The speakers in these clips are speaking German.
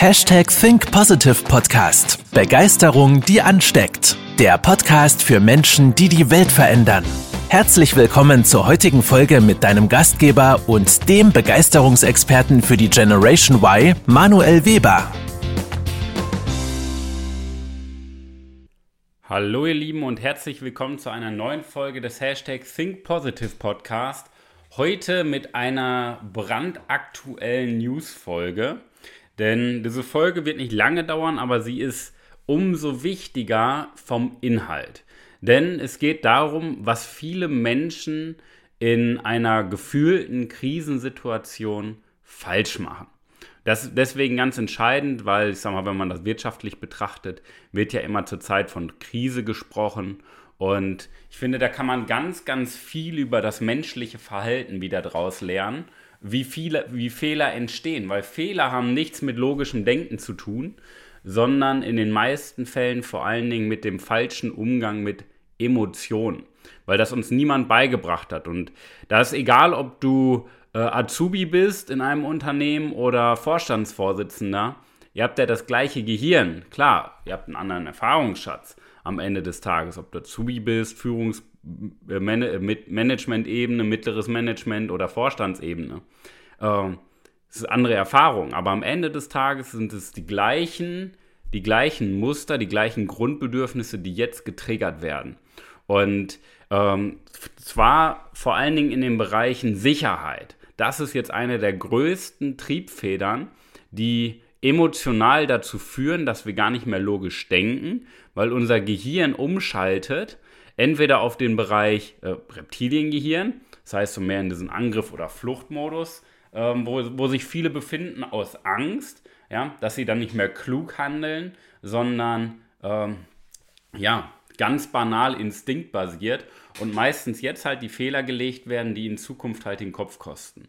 Hashtag Think Positive Podcast. Begeisterung, die ansteckt. Der Podcast für Menschen, die die Welt verändern. Herzlich willkommen zur heutigen Folge mit deinem Gastgeber und dem Begeisterungsexperten für die Generation Y, Manuel Weber. Hallo ihr Lieben und herzlich willkommen zu einer neuen Folge des Hashtag Think Positive Podcast. Heute mit einer brandaktuellen News-Folge. Denn diese Folge wird nicht lange dauern, aber sie ist umso wichtiger vom Inhalt. Denn es geht darum, was viele Menschen in einer gefühlten Krisensituation falsch machen. Das ist deswegen ganz entscheidend, weil ich sag mal, wenn man das wirtschaftlich betrachtet, wird ja immer zur Zeit von Krise gesprochen. Und ich finde, da kann man ganz, ganz viel über das menschliche Verhalten wieder draus lernen wie, viele, wie Fehler entstehen, weil Fehler haben nichts mit logischem Denken zu tun, sondern in den meisten Fällen vor allen Dingen mit dem falschen Umgang mit Emotionen, weil das uns niemand beigebracht hat. Und da ist egal, ob du äh, Azubi bist in einem Unternehmen oder Vorstandsvorsitzender, ihr habt ja das gleiche Gehirn. Klar, ihr habt einen anderen Erfahrungsschatz am Ende des Tages, ob du Azubi bist, Führungs Äh, Management-Ebene, mittleres Management oder Vorstandsebene. Ähm, es ist andere Erfahrung, aber am Ende des Tages sind es die gleichen, die gleichen Muster, die gleichen Grundbedürfnisse, die jetzt getriggert werden. Und ähm, zwar vor allen Dingen in den Bereichen Sicherheit. Das ist jetzt eine der größten Triebfedern, die emotional dazu führen, dass wir gar nicht mehr logisch denken, weil unser Gehirn umschaltet entweder auf den Bereich äh, Reptiliengehirn, das heißt so mehr in diesen Angriff- oder Fluchtmodus, ähm, wo, wo sich viele befinden aus Angst, ja, dass sie dann nicht mehr klug handeln, sondern ähm, ja, ganz banal instinktbasiert und meistens jetzt halt die Fehler gelegt werden, die in Zukunft halt den Kopf kosten.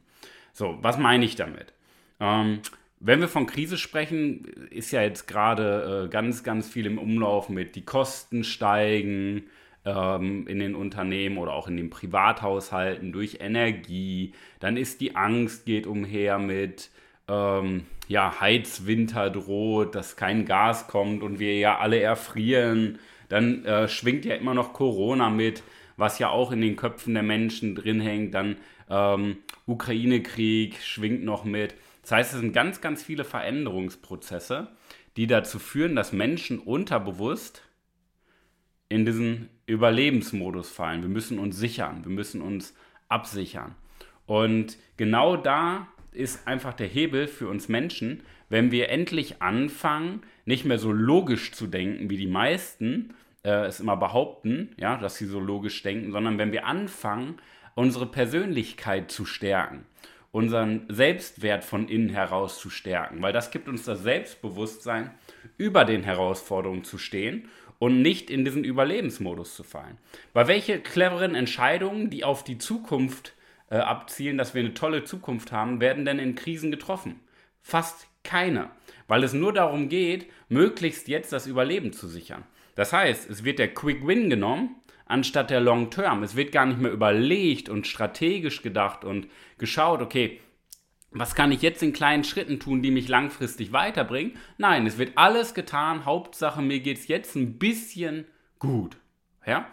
So, was meine ich damit? Ähm, wenn wir von Krise sprechen, ist ja jetzt gerade äh, ganz, ganz viel im Umlauf mit die Kosten steigen, ähm, in den Unternehmen oder auch in den Privathaushalten durch Energie. Dann ist die Angst, geht umher mit ähm, ja, Heizwinter droht, dass kein Gas kommt und wir ja alle erfrieren. Dann äh, schwingt ja immer noch Corona mit, was ja auch in den Köpfen der Menschen drin hängt. Dann ähm, Ukraine-Krieg schwingt noch mit. Das heißt, es sind ganz, ganz viele Veränderungsprozesse, die dazu führen, dass Menschen unterbewusst in diesen Überlebensmodus fallen. Wir müssen uns sichern, wir müssen uns absichern. Und genau da ist einfach der Hebel für uns Menschen, wenn wir endlich anfangen, nicht mehr so logisch zu denken, wie die meisten äh, es immer behaupten, ja, dass sie so logisch denken, sondern wenn wir anfangen, unsere Persönlichkeit zu stärken, unseren Selbstwert von innen heraus zu stärken, weil das gibt uns das Selbstbewusstsein, über den Herausforderungen zu stehen und nicht in diesen Überlebensmodus zu fallen. Weil welche cleveren Entscheidungen, die auf die Zukunft äh, abzielen, dass wir eine tolle Zukunft haben, werden denn in Krisen getroffen? Fast keine, weil es nur darum geht, möglichst jetzt das Überleben zu sichern. Das heißt, es wird der Quick Win genommen, anstatt der Long Term. Es wird gar nicht mehr überlegt und strategisch gedacht und geschaut, okay, was kann ich jetzt in kleinen Schritten tun, die mich langfristig weiterbringen? Nein, es wird alles getan. Hauptsache, mir geht es jetzt ein bisschen gut. Ja?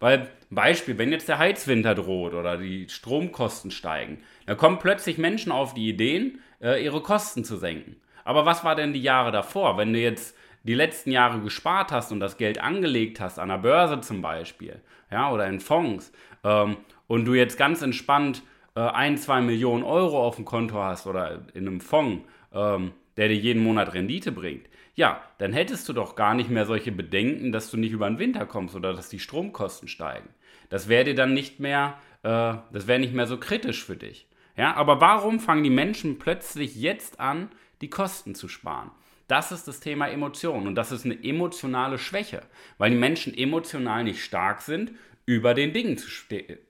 Weil, Beispiel, wenn jetzt der Heizwinter droht oder die Stromkosten steigen, dann kommen plötzlich Menschen auf die Ideen, äh, ihre Kosten zu senken. Aber was war denn die Jahre davor? Wenn du jetzt die letzten Jahre gespart hast und das Geld angelegt hast, an der Börse zum Beispiel, ja, oder in Fonds, ähm, und du jetzt ganz entspannt äh, ein, zwei Millionen Euro auf dem Konto hast oder in einem Fonds, ähm, der dir jeden Monat Rendite bringt, ja, dann hättest du doch gar nicht mehr solche Bedenken, dass du nicht über den Winter kommst oder dass die Stromkosten steigen. Das wäre dir dann nicht mehr, äh, das wäre nicht mehr so kritisch für dich. Ja, aber warum fangen die Menschen plötzlich jetzt an, die Kosten zu sparen? Das ist das Thema Emotionen und das ist eine emotionale Schwäche, weil die Menschen emotional nicht stark sind, über den, Dingen zu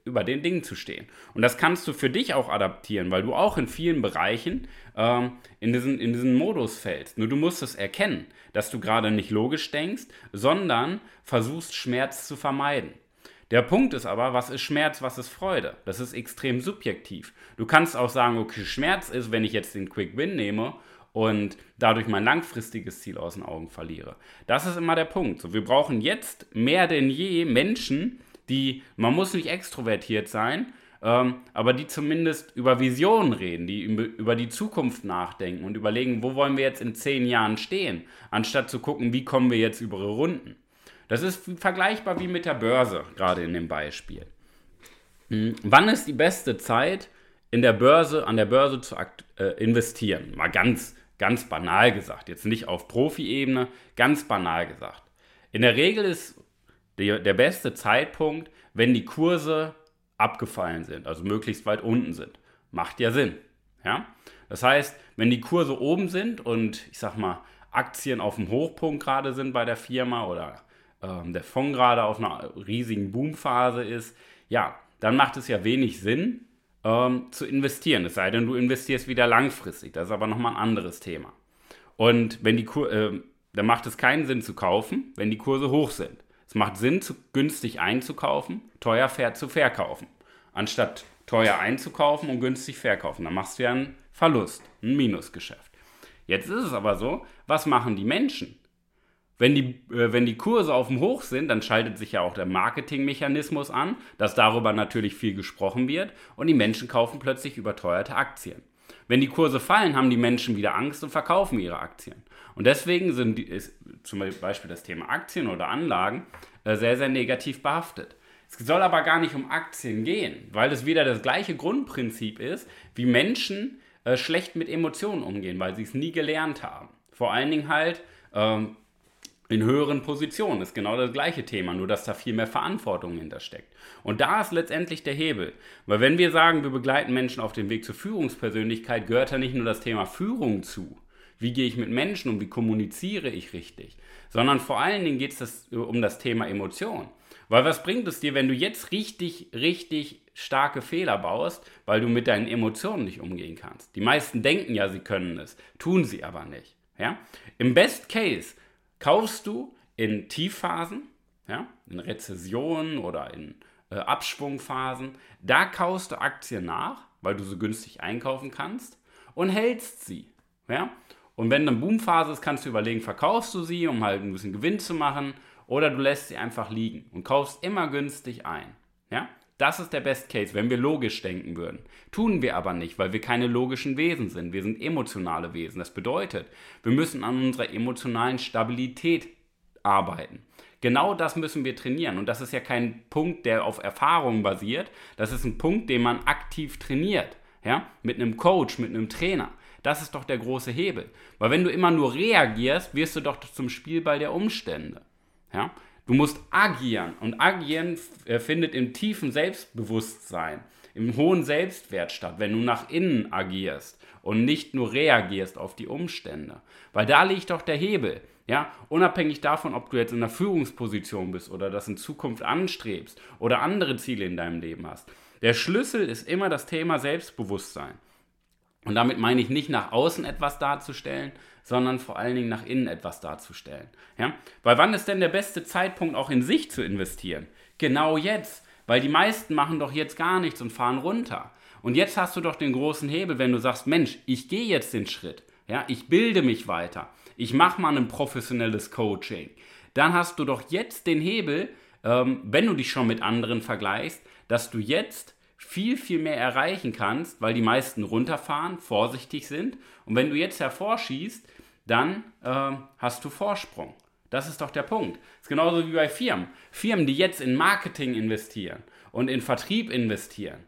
über den Dingen zu stehen. Und das kannst du für dich auch adaptieren, weil du auch in vielen Bereichen ähm, in, diesen, in diesen Modus fällst. Nur du musst es erkennen, dass du gerade nicht logisch denkst, sondern versuchst Schmerz zu vermeiden. Der Punkt ist aber, was ist Schmerz, was ist Freude? Das ist extrem subjektiv. Du kannst auch sagen, okay, Schmerz ist, wenn ich jetzt den Quick Win nehme und dadurch mein langfristiges Ziel aus den Augen verliere. Das ist immer der Punkt. So, wir brauchen jetzt mehr denn je Menschen, die, man muss nicht extrovertiert sein, ähm, aber die zumindest über Visionen reden, die über die Zukunft nachdenken und überlegen, wo wollen wir jetzt in zehn Jahren stehen, anstatt zu gucken, wie kommen wir jetzt über Runden. Das ist vergleichbar wie mit der Börse, gerade in dem Beispiel. Hm, wann ist die beste Zeit, in der Börse, an der Börse zu äh, investieren? Mal ganz, ganz banal gesagt, jetzt nicht auf Profi-Ebene, ganz banal gesagt. In der Regel ist der, der beste Zeitpunkt, wenn die Kurse abgefallen sind, also möglichst weit unten sind. Macht ja Sinn. Ja? Das heißt, wenn die Kurse oben sind und ich sag mal, Aktien auf dem Hochpunkt gerade sind bei der Firma oder ähm, der Fonds gerade auf einer riesigen Boomphase ist, ja, dann macht es ja wenig Sinn ähm, zu investieren. Es sei denn, du investierst wieder langfristig. Das ist aber nochmal ein anderes Thema. Und wenn die Kur äh, dann macht es keinen Sinn zu kaufen, wenn die Kurse hoch sind. Es macht Sinn, zu günstig einzukaufen, teuer zu verkaufen. Anstatt teuer einzukaufen und günstig verkaufen. Dann machst du ja einen Verlust, ein Minusgeschäft. Jetzt ist es aber so, was machen die Menschen? Wenn die, äh, wenn die Kurse auf dem Hoch sind, dann schaltet sich ja auch der Marketingmechanismus an, dass darüber natürlich viel gesprochen wird und die Menschen kaufen plötzlich überteuerte Aktien. Wenn die Kurse fallen, haben die Menschen wieder Angst und verkaufen ihre Aktien. Und deswegen sind die, ist zum Beispiel das Thema Aktien oder Anlagen äh, sehr, sehr negativ behaftet. Es soll aber gar nicht um Aktien gehen, weil es wieder das gleiche Grundprinzip ist, wie Menschen äh, schlecht mit Emotionen umgehen, weil sie es nie gelernt haben. Vor allen Dingen halt ähm, in höheren Positionen ist genau das gleiche Thema, nur dass da viel mehr Verantwortung hintersteckt. Und da ist letztendlich der Hebel. Weil wenn wir sagen, wir begleiten Menschen auf dem Weg zur Führungspersönlichkeit, gehört da nicht nur das Thema Führung zu, wie gehe ich mit Menschen um, wie kommuniziere ich richtig, sondern vor allen Dingen geht es äh, um das Thema Emotion. Weil was bringt es dir, wenn du jetzt richtig, richtig starke Fehler baust, weil du mit deinen Emotionen nicht umgehen kannst? Die meisten denken ja, sie können es, tun sie aber nicht. Ja? Im Best Case kaufst du in Tiefphasen, ja, in Rezessionen oder in äh, Abschwungphasen, da kaufst du Aktien nach, weil du so günstig einkaufen kannst und hältst sie. Ja? Und wenn dann Boomphase ist, kannst du überlegen, verkaufst du sie, um halt ein bisschen Gewinn zu machen, oder du lässt sie einfach liegen und kaufst immer günstig ein. Ja? Das ist der Best Case, wenn wir logisch denken würden. Tun wir aber nicht, weil wir keine logischen Wesen sind. Wir sind emotionale Wesen. Das bedeutet, wir müssen an unserer emotionalen Stabilität arbeiten. Genau das müssen wir trainieren. Und das ist ja kein Punkt, der auf Erfahrung basiert. Das ist ein Punkt, den man aktiv trainiert. Ja? Mit einem Coach, mit einem Trainer. Das ist doch der große Hebel. Weil wenn du immer nur reagierst, wirst du doch zum Spielball der Umstände. Ja? Du musst agieren. Und agieren äh, findet im tiefen Selbstbewusstsein, im hohen Selbstwert statt, wenn du nach innen agierst und nicht nur reagierst auf die Umstände. Weil da liegt doch der Hebel. Ja, unabhängig davon, ob du jetzt in einer Führungsposition bist oder das in Zukunft anstrebst oder andere Ziele in deinem Leben hast. Der Schlüssel ist immer das Thema Selbstbewusstsein. Und damit meine ich nicht nach außen etwas darzustellen, sondern vor allen Dingen nach innen etwas darzustellen. Ja? Weil wann ist denn der beste Zeitpunkt, auch in sich zu investieren? Genau jetzt. Weil die meisten machen doch jetzt gar nichts und fahren runter. Und jetzt hast du doch den großen Hebel, wenn du sagst, Mensch, ich gehe jetzt den Schritt. Ja? Ich bilde mich weiter. Ich mache mal ein professionelles Coaching. Dann hast du doch jetzt den Hebel, ähm, wenn du dich schon mit anderen vergleichst, dass du jetzt viel, viel mehr erreichen kannst, weil die meisten runterfahren, vorsichtig sind. Und wenn du jetzt hervorschießt, dann äh, hast du Vorsprung. Das ist doch der Punkt. Das ist genauso wie bei Firmen. Firmen, die jetzt in Marketing investieren und in Vertrieb investieren,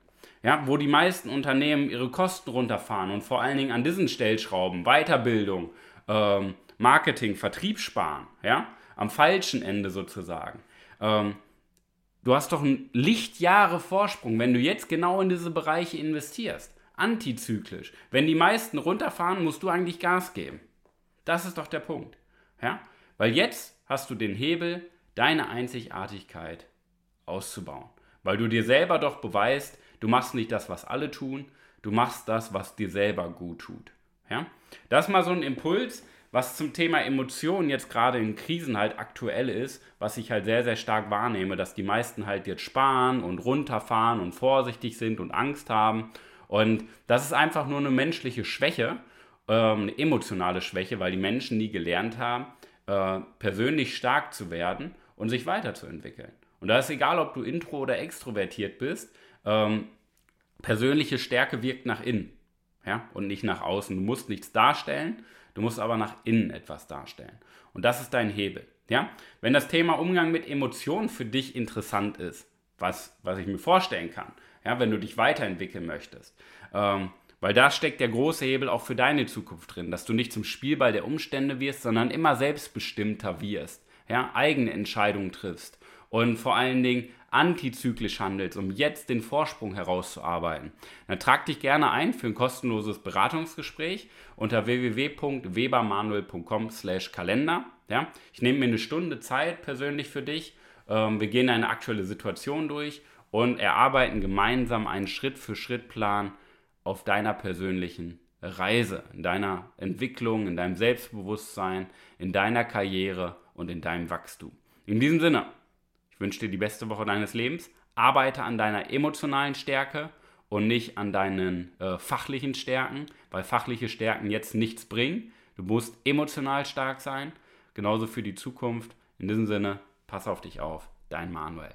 ja, wo die meisten Unternehmen ihre Kosten runterfahren und vor allen Dingen an diesen Stellschrauben, Weiterbildung, ähm, Marketing, Vertrieb sparen, ja, am falschen Ende sozusagen. Ähm, Du hast doch einen Lichtjahre Vorsprung, wenn du jetzt genau in diese Bereiche investierst. Antizyklisch. Wenn die meisten runterfahren, musst du eigentlich Gas geben. Das ist doch der Punkt. Ja? Weil jetzt hast du den Hebel, deine Einzigartigkeit auszubauen. Weil du dir selber doch beweist, du machst nicht das, was alle tun, du machst das, was dir selber gut tut. Ja? Das ist mal so ein Impuls, was zum Thema Emotionen jetzt gerade in Krisen halt aktuell ist, was ich halt sehr, sehr stark wahrnehme, dass die meisten halt jetzt sparen und runterfahren und vorsichtig sind und Angst haben. Und das ist einfach nur eine menschliche Schwäche. ähm, eine emotionale Schwäche, weil die Menschen nie gelernt haben, äh, persönlich stark zu werden und sich weiterzuentwickeln. Und da ist egal, ob du intro oder extrovertiert bist, ähm, persönliche Stärke wirkt nach innen ja, und nicht nach außen. Du musst nichts darstellen, du musst aber nach innen etwas darstellen. Und das ist dein Hebel. Ja? Wenn das Thema Umgang mit Emotionen für dich interessant ist, was, was ich mir vorstellen kann, ja, wenn du dich weiterentwickeln möchtest, ähm, weil da steckt der große Hebel auch für deine Zukunft drin, dass du nicht zum Spielball der Umstände wirst, sondern immer selbstbestimmter wirst, ja, eigene Entscheidungen triffst und vor allen Dingen antizyklisch handelst, um jetzt den Vorsprung herauszuarbeiten. Dann trag dich gerne ein für ein kostenloses Beratungsgespräch unter www.webermanuel.com/kalender. Ja, ich nehme mir eine Stunde Zeit persönlich für dich. Ähm, wir gehen eine aktuelle Situation durch und erarbeiten gemeinsam einen Schritt-für-Schritt-Plan auf deiner persönlichen Reise, in deiner Entwicklung, in deinem Selbstbewusstsein, in deiner Karriere und in deinem Wachstum. In diesem Sinne, ich wünsche dir die beste Woche deines Lebens. Arbeite an deiner emotionalen Stärke und nicht an deinen äh, fachlichen Stärken, weil fachliche Stärken jetzt nichts bringen. Du musst emotional stark sein, genauso für die Zukunft. In diesem Sinne, pass auf dich auf, dein Manuel.